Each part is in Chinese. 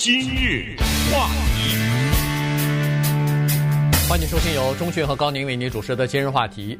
今日话题，欢迎收听由钟讯和高宁为您主持的今日话题。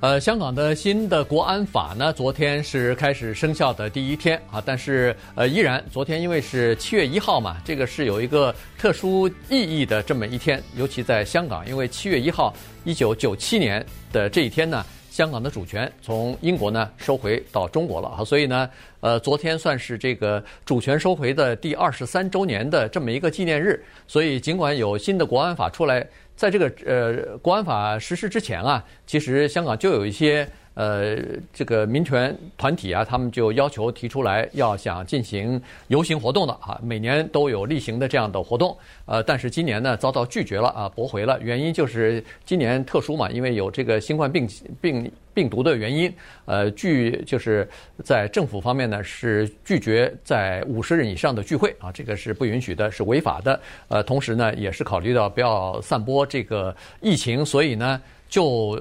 呃，香港的新的国安法呢，昨天是开始生效的第一天啊，但是呃，依然昨天因为是七月一号嘛，这个是有一个特殊意义的这么一天，尤其在香港，因为七月一号，一九九七年的这一天呢，香港的主权从英国呢收回到中国了啊，所以呢，呃，昨天算是这个主权收回的第二十三周年的这么一个纪念日，所以尽管有新的国安法出来。在这个呃国安法实施之前啊，其实香港就有一些呃这个民权团体啊，他们就要求提出来要想进行游行活动的啊，每年都有例行的这样的活动，呃，但是今年呢遭到拒绝了啊，驳回了，原因就是今年特殊嘛，因为有这个新冠病病。病毒的原因，呃，拒就是在政府方面呢是拒绝在五十人以上的聚会啊，这个是不允许的，是违法的。呃，同时呢也是考虑到不要散播这个疫情，所以呢就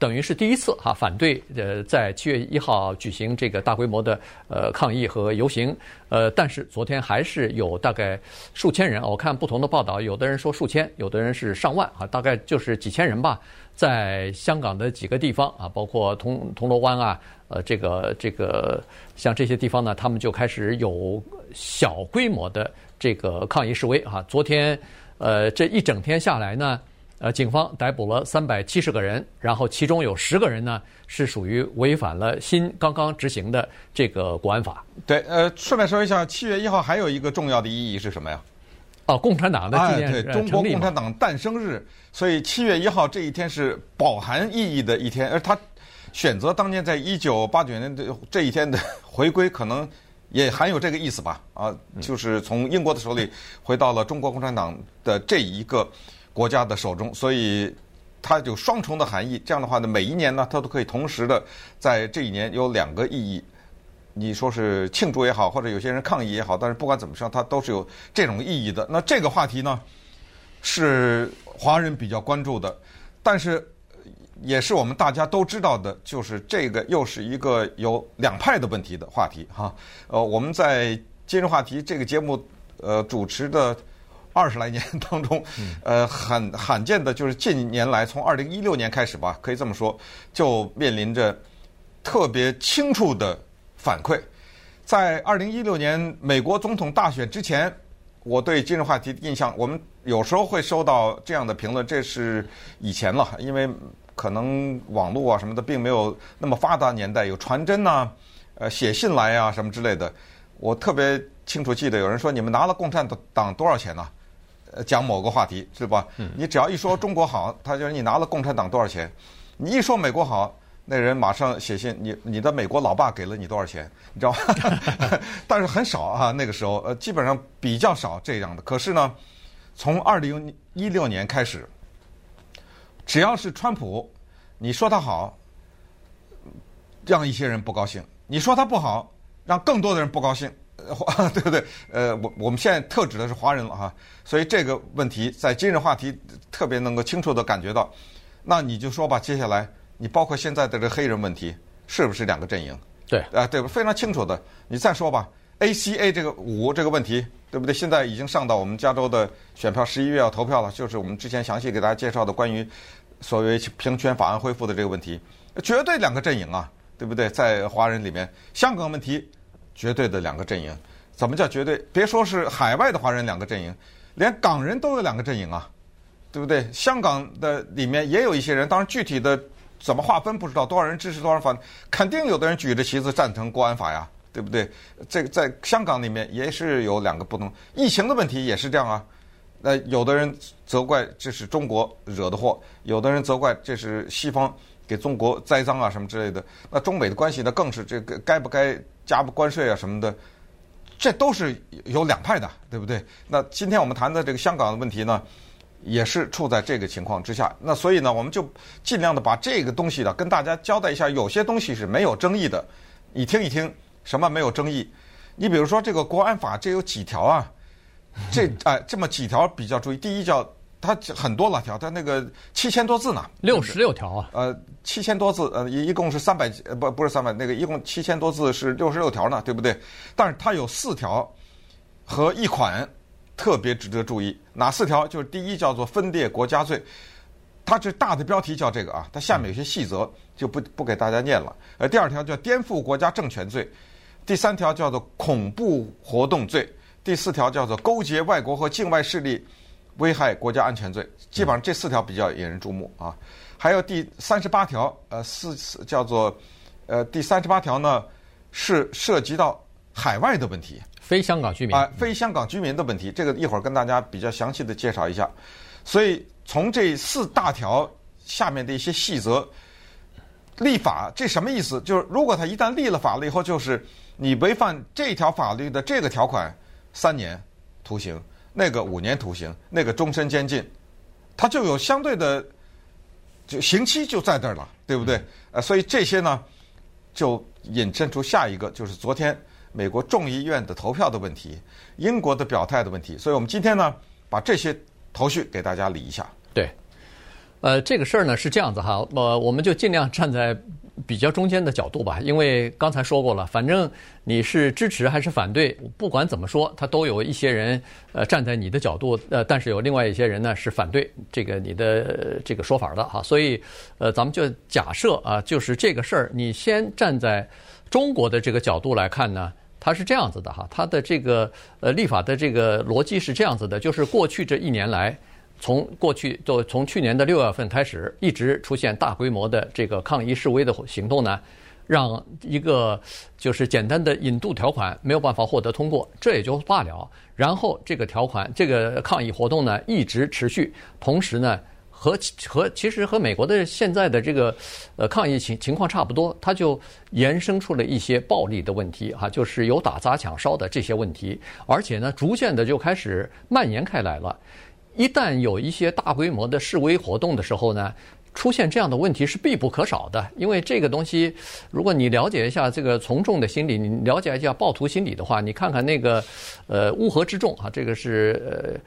等于是第一次哈反对呃在七月一号举行这个大规模的呃抗议和游行。呃，但是昨天还是有大概数千人，我看不同的报道，有的人说数千，有的人是上万啊，大概就是几千人吧。在香港的几个地方啊，包括铜铜锣湾啊，呃，这个这个像这些地方呢，他们就开始有小规模的这个抗议示威啊。昨天，呃，这一整天下来呢，呃，警方逮捕了三百七十个人，然后其中有十个人呢是属于违反了新刚刚执行的这个国安法。对，呃，顺便说一下，七月一号还有一个重要的意义是什么呀？哦，共产党的纪念日，对，中国共产党诞生日，所以七月一号这一天是饱含意义的一天。而他选择当年在一九八九年的这一天的 回归，可能也含有这个意思吧？啊，就是从英国的手里回到了中国共产党的这一个国家的手中，所以它有双重的含义。这样的话呢，每一年呢，它都可以同时的在这一年有两个意义。你说是庆祝也好，或者有些人抗议也好，但是不管怎么说，它都是有这种意义的。那这个话题呢，是华人比较关注的，但是也是我们大家都知道的，就是这个又是一个有两派的问题的话题哈。呃，我们在今日话题这个节目呃主持的二十来年当中，呃，很罕见的就是近年来从二零一六年开始吧，可以这么说，就面临着特别清楚的。反馈，在二零一六年美国总统大选之前，我对今日话题的印象，我们有时候会收到这样的评论，这是以前了，因为可能网络啊什么的并没有那么发达年代，有传真呐，呃，写信来啊什么之类的。我特别清楚记得有人说，你们拿了共产党多少钱呢？呃，讲某个话题是吧？你只要一说中国好，他就说你拿了共产党多少钱？你一说美国好。那人马上写信，你你的美国老爸给了你多少钱？你知道吗？但是很少啊，那个时候呃，基本上比较少这样的。可是呢，从二零一六年开始，只要是川普，你说他好，让一些人不高兴；你说他不好，让更多的人不高兴，对不对？呃，我我们现在特指的是华人了哈，所以这个问题在今日话题特别能够清楚地感觉到。那你就说吧，接下来。你包括现在的这黑人问题，是不是两个阵营？对，啊，对，非常清楚的。你再说吧，ACA 这个五这个问题，对不对？现在已经上到我们加州的选票，十一月要投票了。就是我们之前详细给大家介绍的关于所谓平权法案恢复的这个问题，绝对两个阵营啊，对不对？在华人里面，香港问题绝对的两个阵营。怎么叫绝对？别说是海外的华人两个阵营，连港人都有两个阵营啊，对不对？香港的里面也有一些人，当然具体的。怎么划分不知道，多少人支持多少反，肯定有的人举着旗子赞成国安法呀，对不对？这个在香港里面也是有两个不同，疫情的问题也是这样啊。那有的人责怪这是中国惹的祸，有的人责怪这是西方给中国栽赃啊什么之类的。那中美的关系呢，更是这个该不该加不关税啊什么的，这都是有两派的，对不对？那今天我们谈的这个香港的问题呢？也是处在这个情况之下，那所以呢，我们就尽量的把这个东西呢跟大家交代一下。有些东西是没有争议的，你听一听什么没有争议？你比如说这个国安法，这有几条啊？这哎，这么几条比较注意。第一叫它很多了条，它那个七千多字呢，六十六条啊。呃，七千多字，呃，一一共是三百，呃，不不是三百，那个一共七千多字是六十六条呢，对不对？但是它有四条和一款。特别值得注意。哪四条？就是第一叫做分裂国家罪，它这大的标题叫这个啊，它下面有些细则就不不给大家念了。呃，第二条叫颠覆国家政权罪，第三条叫做恐怖活动罪，第四条叫做勾结外国和境外势力危害国家安全罪。基本上这四条比较引人注目啊。还有第三十八条，呃，四叫做呃第三十八条呢是涉及到海外的问题。非香港居民啊，非香港居民的问题，这个一会儿跟大家比较详细的介绍一下。所以从这四大条下面的一些细则立法，这什么意思？就是如果他一旦立了法了以后，就是你违反这条法律的这个条款，三年徒刑，那个五年徒刑，那个终身监禁，他就有相对的就刑期就在那儿了，对不对？呃，所以这些呢，就引申出下一个，就是昨天。美国众议院的投票的问题，英国的表态的问题，所以我们今天呢，把这些头绪给大家理一下。对，呃，这个事儿呢是这样子哈，呃，我们就尽量站在比较中间的角度吧，因为刚才说过了，反正你是支持还是反对，不管怎么说，他都有一些人呃站在你的角度，呃，但是有另外一些人呢是反对这个你的这个说法的哈，所以呃，咱们就假设啊，就是这个事儿，你先站在中国的这个角度来看呢。它是这样子的哈，它的这个呃立法的这个逻辑是这样子的，就是过去这一年来，从过去就从去年的六月份开始，一直出现大规模的这个抗议示威的行动呢，让一个就是简单的引渡条款没有办法获得通过，这也就罢了。然后这个条款这个抗议活动呢一直持续，同时呢。和和其实和美国的现在的这个呃抗议情情况差不多，它就延伸出了一些暴力的问题哈，就是有打砸抢烧的这些问题，而且呢，逐渐的就开始蔓延开来了。一旦有一些大规模的示威活动的时候呢，出现这样的问题是必不可少的，因为这个东西，如果你了解一下这个从众的心理，你了解一下暴徒心理的话，你看看那个呃乌合之众啊，这个是呃。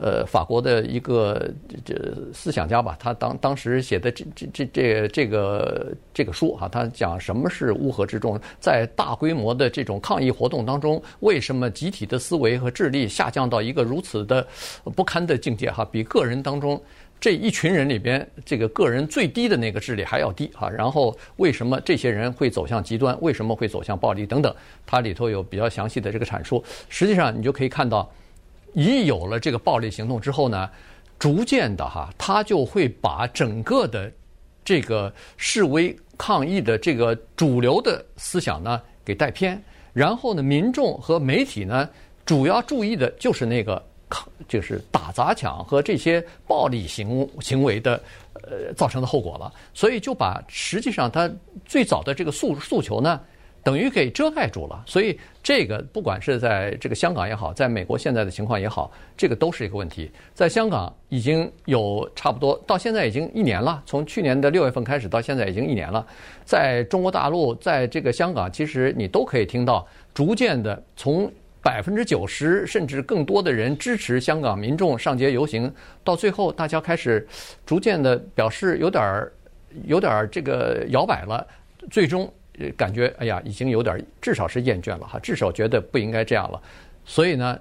呃，法国的一个这思想家吧，他当当时写的这这这这这个这个书啊，他讲什么是乌合之众，在大规模的这种抗议活动当中，为什么集体的思维和智力下降到一个如此的不堪的境界哈？比个人当中这一群人里边，这个个人最低的那个智力还要低哈。然后为什么这些人会走向极端？为什么会走向暴力等等？它里头有比较详细的这个阐述。实际上，你就可以看到。一有了这个暴力行动之后呢，逐渐的哈，他就会把整个的这个示威抗议的这个主流的思想呢给带偏，然后呢，民众和媒体呢主要注意的就是那个抗，就是打砸抢和这些暴力行行为的呃造成的后果了，所以就把实际上他最早的这个诉诉求呢。等于给遮盖住了，所以这个不管是在这个香港也好，在美国现在的情况也好，这个都是一个问题。在香港已经有差不多到现在已经一年了，从去年的六月份开始到现在已经一年了。在中国大陆，在这个香港，其实你都可以听到，逐渐的从百分之九十甚至更多的人支持香港民众上街游行，到最后大家开始逐渐的表示有点儿有点儿这个摇摆了，最终。感觉哎呀，已经有点，至少是厌倦了哈，至少觉得不应该这样了。所以呢，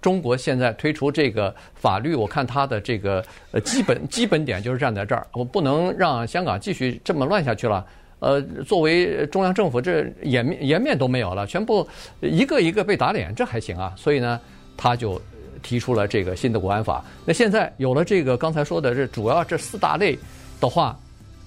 中国现在推出这个法律，我看它的这个呃基本基本点就是站在这儿，我不能让香港继续这么乱下去了。呃，作为中央政府，这颜面颜面都没有了，全部一个一个被打脸，这还行啊？所以呢，他就提出了这个新的国安法。那现在有了这个刚才说的这主要这四大类的话，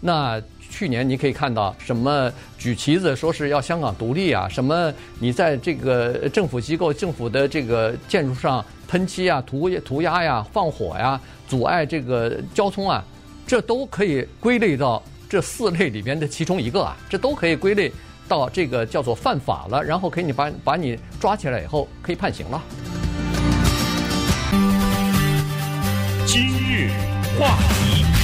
那。去年你可以看到什么举旗子说是要香港独立啊，什么你在这个政府机构、政府的这个建筑上喷漆啊、涂涂鸦呀、放火呀、阻碍这个交通啊，这都可以归类到这四类里边的其中一个啊，这都可以归类到这个叫做犯法了，然后可以你把把你抓起来以后可以判刑了。今日话题。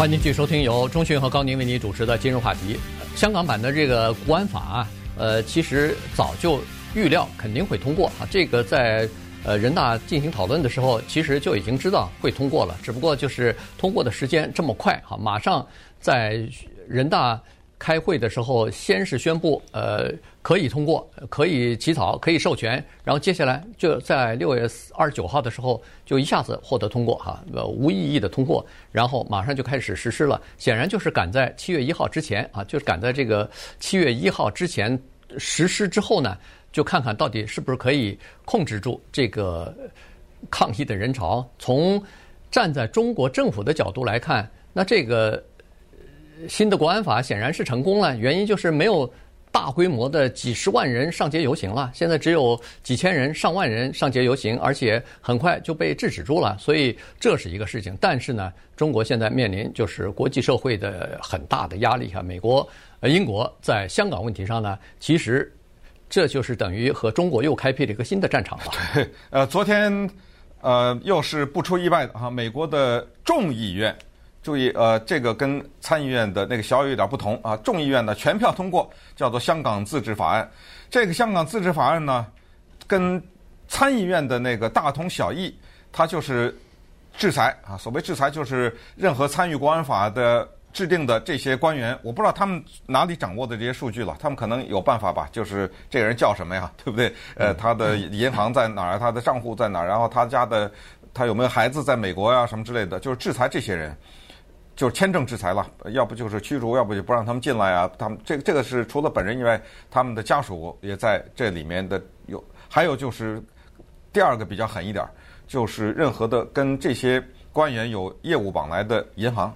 欢迎继续收听由中讯和高宁为您主持的今日话题。香港版的这个国安法啊，呃，其实早就预料肯定会通过啊。这个在呃人大进行讨论的时候，其实就已经知道会通过了，只不过就是通过的时间这么快哈，马上在人大开会的时候，先是宣布呃可以通过，可以起草，可以授权，然后接下来就在六月二十九号的时候就一下子获得通过哈，呃，无异议的通过，然后马上就开始实施了。显然就是赶在七月一号之前啊，就是赶在这个七月一号之前实施之后呢，就看看到底是不是可以控制住这个抗议的人潮。从站在中国政府的角度来看，那这个新的国安法显然是成功了，原因就是没有。大规模的几十万人上街游行了，现在只有几千人、上万人上街游行，而且很快就被制止住了，所以这是一个事情。但是呢，中国现在面临就是国际社会的很大的压力哈。美国、呃英国在香港问题上呢，其实这就是等于和中国又开辟了一个新的战场了。对，呃，昨天呃又是不出意外的哈，美国的众议院。注意，呃，这个跟参议院的那个小有点不同啊。众议院呢全票通过，叫做《香港自治法案》。这个《香港自治法案》呢，跟参议院的那个大同小异，它就是制裁啊。所谓制裁，就是任何参与国安法的制定的这些官员，我不知道他们哪里掌握的这些数据了。他们可能有办法吧，就是这个人叫什么呀，对不对？呃，他的银行在哪儿？他的账户在哪儿？然后他家的他有没有孩子在美国呀？什么之类的，就是制裁这些人。就是签证制裁了，要不就是驱逐，要不就不让他们进来啊。他们这个这个是除了本人以外，他们的家属也在这里面的有。还有就是第二个比较狠一点，就是任何的跟这些官员有业务往来的银行，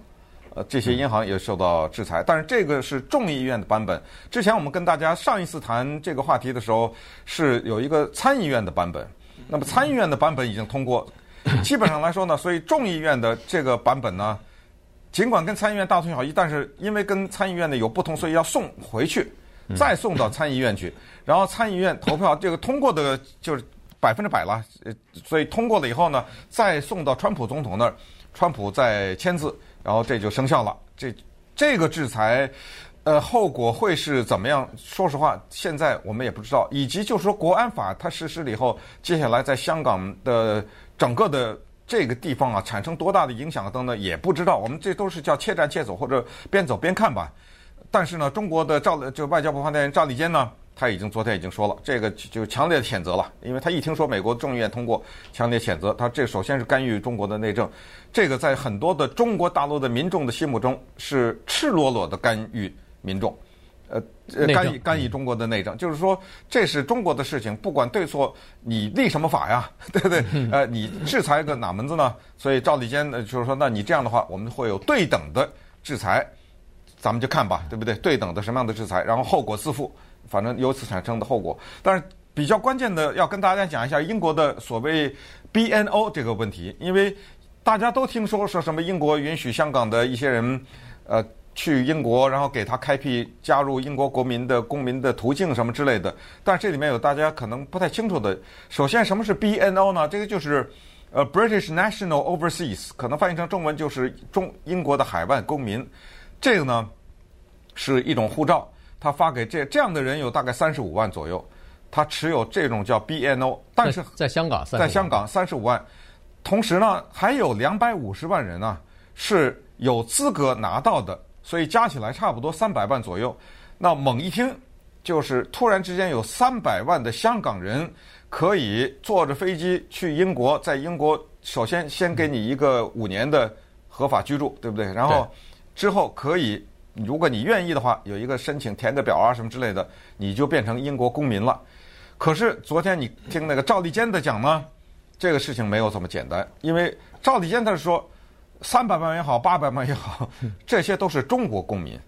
呃，这些银行也受到制裁。但是这个是众议院的版本。之前我们跟大家上一次谈这个话题的时候，是有一个参议院的版本。那么参议院的版本已经通过，基本上来说呢，所以众议院的这个版本呢。尽管跟参议院大同小异，但是因为跟参议院的有不同，所以要送回去，再送到参议院去，然后参议院投票，这个通过的就是百分之百了。呃，所以通过了以后呢，再送到川普总统那儿，川普再签字，然后这就生效了。这这个制裁，呃，后果会是怎么样？说实话，现在我们也不知道。以及就是说，国安法它实施了以后，接下来在香港的整个的。这个地方啊，产生多大的影响等等也不知道。我们这都是叫且战且走，或者边走边看吧。但是呢，中国的赵就外交部发言人赵立坚呢，他已经昨天已经说了，这个就强烈谴责了，因为他一听说美国众议院通过，强烈谴责他。这首先是干预中国的内政，这个在很多的中国大陆的民众的心目中是赤裸裸的干预民众。呃，干预干预中国的内政，就是说这是中国的事情，不管对错，你立什么法呀？对不对？呃，你制裁个哪门子呢？所以赵立坚呢，就是说，那你这样的话，我们会有对等的制裁，咱们就看吧，对不对？对等的什么样的制裁，然后后果自负，反正由此产生的后果。但是比较关键的，要跟大家讲一下英国的所谓 BNO 这个问题，因为大家都听说说什么英国允许香港的一些人，呃。去英国，然后给他开辟加入英国国民的公民的途径什么之类的。但是这里面有大家可能不太清楚的。首先，什么是 BNO 呢？这个就是呃 British National Overseas，可能翻译成中文就是中英国的海外公民。这个呢是一种护照，他发给这这样的人有大概三十五万左右，他持有这种叫 BNO。但是在香港，在香港三十五万，同时呢还有两百五十万人呢是有资格拿到的。所以加起来差不多三百万左右。那猛一听，就是突然之间有三百万的香港人可以坐着飞机去英国，在英国首先先给你一个五年的合法居住，对不对？然后之后可以，如果你愿意的话，有一个申请填个表啊什么之类的，你就变成英国公民了。可是昨天你听那个赵立坚的讲呢，这个事情没有这么简单，因为赵立坚他是说。三百万也好，八百万也好，这些都是中国公民，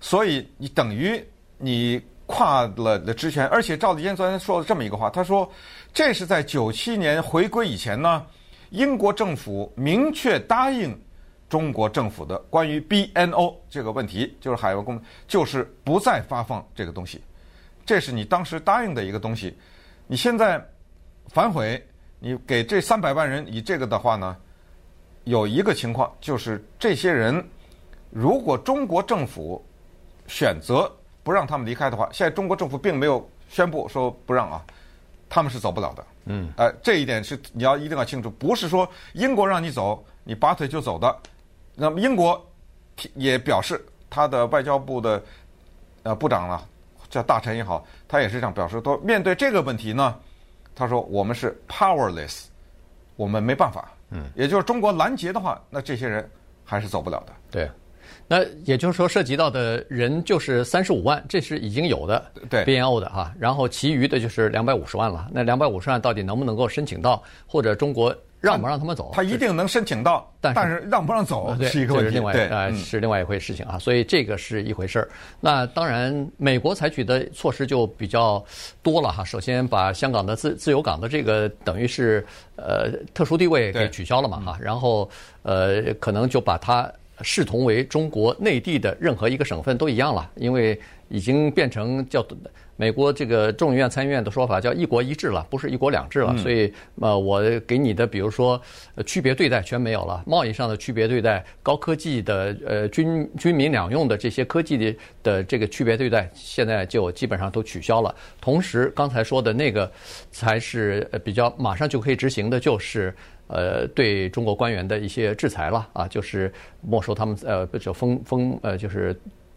所以你等于你跨了的职权。而且赵立坚昨天说了这么一个话，他说这是在九七年回归以前呢，英国政府明确答应中国政府的关于 BNO 这个问题，就是海外公民，就是不再发放这个东西。这是你当时答应的一个东西，你现在反悔，你给这三百万人以这个的话呢？有一个情况，就是这些人，如果中国政府选择不让他们离开的话，现在中国政府并没有宣布说不让啊，他们是走不了的。嗯，呃，这一点是你要一定要清楚，不是说英国让你走，你拔腿就走的。那么英国也表示，他的外交部的呃部长呢，叫大臣也好，他也是这样表示。说面对这个问题呢，他说我们是 powerless，我们没办法。嗯，也就是中国拦截的话，那这些人还是走不了的。对。那也就是说，涉及到的人就是三十五万，这是已经有的对 BNO 的哈，然后其余的就是两百五十万了。那两百五十万到底能不能够申请到，或者中国让不让他们走？他一定能申请到，但是让不让走是一个问题，是另外呃是另外一回事情啊。所以这个是一回事儿。那当然，美国采取的措施就比较多了哈。首先把香港的自自由港的这个等于是呃特殊地位给取消了嘛哈，然后呃可能就把它。视同为中国内地的任何一个省份都一样了，因为已经变成叫美国这个众议院、参议院的说法叫一国一制了，不是一国两制了。所以，呃，我给你的，比如说区别对待全没有了，贸易上的区别对待，高科技的呃军军民两用的这些科技的的这个区别对待，现在就基本上都取消了。同时，刚才说的那个才是比较马上就可以执行的，就是。呃，对中国官员的一些制裁了啊，就是没收他们呃，就封封呃，就是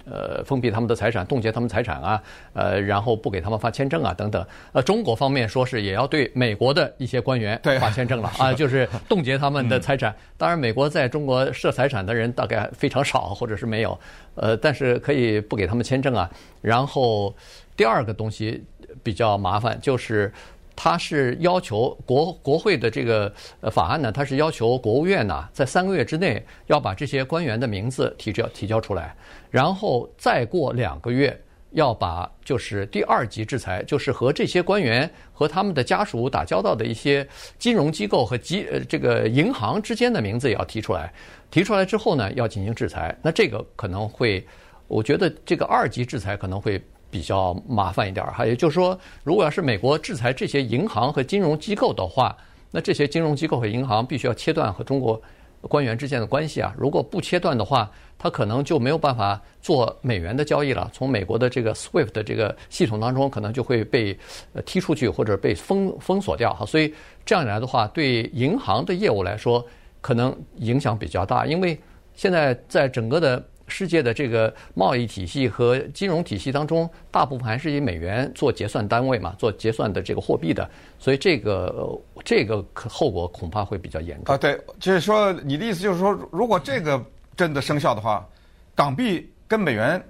呃，封闭他们的财产，冻结他们财产啊，呃，然后不给他们发签证啊，等等。呃，中国方面说是也要对美国的一些官员发签证了 啊，就是冻结他们的财产。当然，美国在中国设财产的人大概非常少，或者是没有，呃，但是可以不给他们签证啊。然后第二个东西比较麻烦就是。他是要求国国会的这个呃法案呢，他是要求国务院呢，在三个月之内要把这些官员的名字提交提交出来，然后再过两个月要把就是第二级制裁，就是和这些官员和他们的家属打交道的一些金融机构和机呃这个银行之间的名字也要提出来，提出来之后呢，要进行制裁。那这个可能会，我觉得这个二级制裁可能会。比较麻烦一点哈，也就是说，如果要是美国制裁这些银行和金融机构的话，那这些金融机构和银行必须要切断和中国官员之间的关系啊。如果不切断的话，他可能就没有办法做美元的交易了。从美国的这个 SWIFT 的这个系统当中，可能就会被踢出去或者被封封锁掉哈。所以这样一来的话，对银行的业务来说，可能影响比较大，因为现在在整个的。世界的这个贸易体系和金融体系当中，大部分还是以美元做结算单位嘛，做结算的这个货币的，所以这个这个后果恐怕会比较严重啊。对，就是说你的意思就是说，如果这个真的生效的话，港币跟美元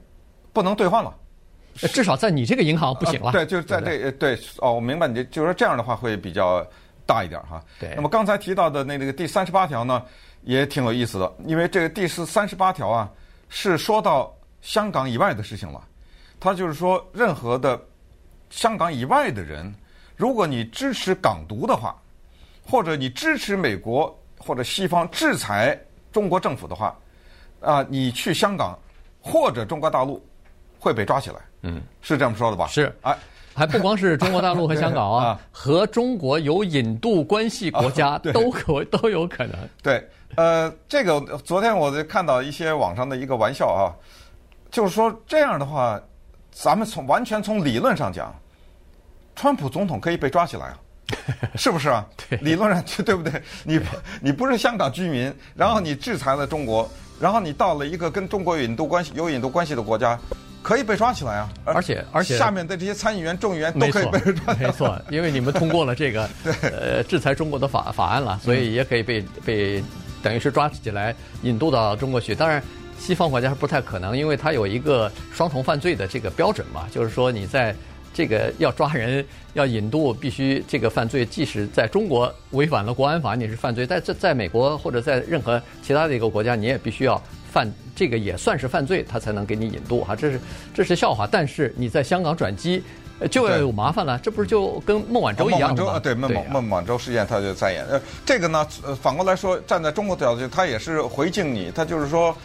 不能兑换了，至少在你这个银行不行了。啊、对，就是在这对，对，对哦，我明白你，就是说这样的话会比较大一点哈。对。那么刚才提到的那那个第三十八条呢，也挺有意思的，因为这个第四三十八条啊。是说到香港以外的事情了，他就是说，任何的香港以外的人，如果你支持港独的话，或者你支持美国或者西方制裁中国政府的话，啊，你去香港或者中国大陆会被抓起来。嗯，是这么说的吧？是。哎，还不光是中国大陆和 香港啊，和中国有引渡关系国家都可都有可能。对。呃，这个昨天我就看到一些网上的一个玩笑啊，就是说这样的话，咱们从完全从理论上讲，川普总统可以被抓起来啊，是不是啊？对，理论上去对不对？你你不是香港居民，然后你制裁了中国，然后你到了一个跟中国有引渡关系有引渡关系的国家，可以被抓起来啊。而且而且下面的这些参议员、众议员都可以被抓起来。没错，因为你们通过了这个 呃制裁中国的法法案了，所以也可以被被。等于是抓起来引渡到中国去，当然西方国家是不太可能，因为它有一个双重犯罪的这个标准嘛，就是说你在这个要抓人要引渡，必须这个犯罪即使在中国违反了国安法，你是犯罪，在在在美国或者在任何其他的一个国家，你也必须要犯这个也算是犯罪，他才能给你引渡哈，这是这是笑话，但是你在香港转机。就要有麻烦了，这不是就跟孟晚舟一样吗？孟晚舟啊，对，孟孟孟晚舟事件，他就在演。呃，这个呢，呃，反过来说，站在中国的角度，他也是回敬你，他就是说，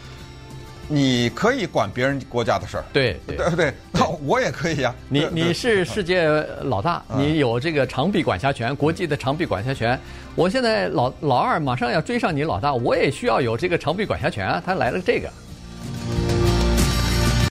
你可以管别人国家的事儿，对对对，对，那我也可以呀。你你是世界老大，你有这个长臂管辖权，国际的长臂管辖权。我现在老老二马上要追上你老大，我也需要有这个长臂管辖权啊。他来了这个。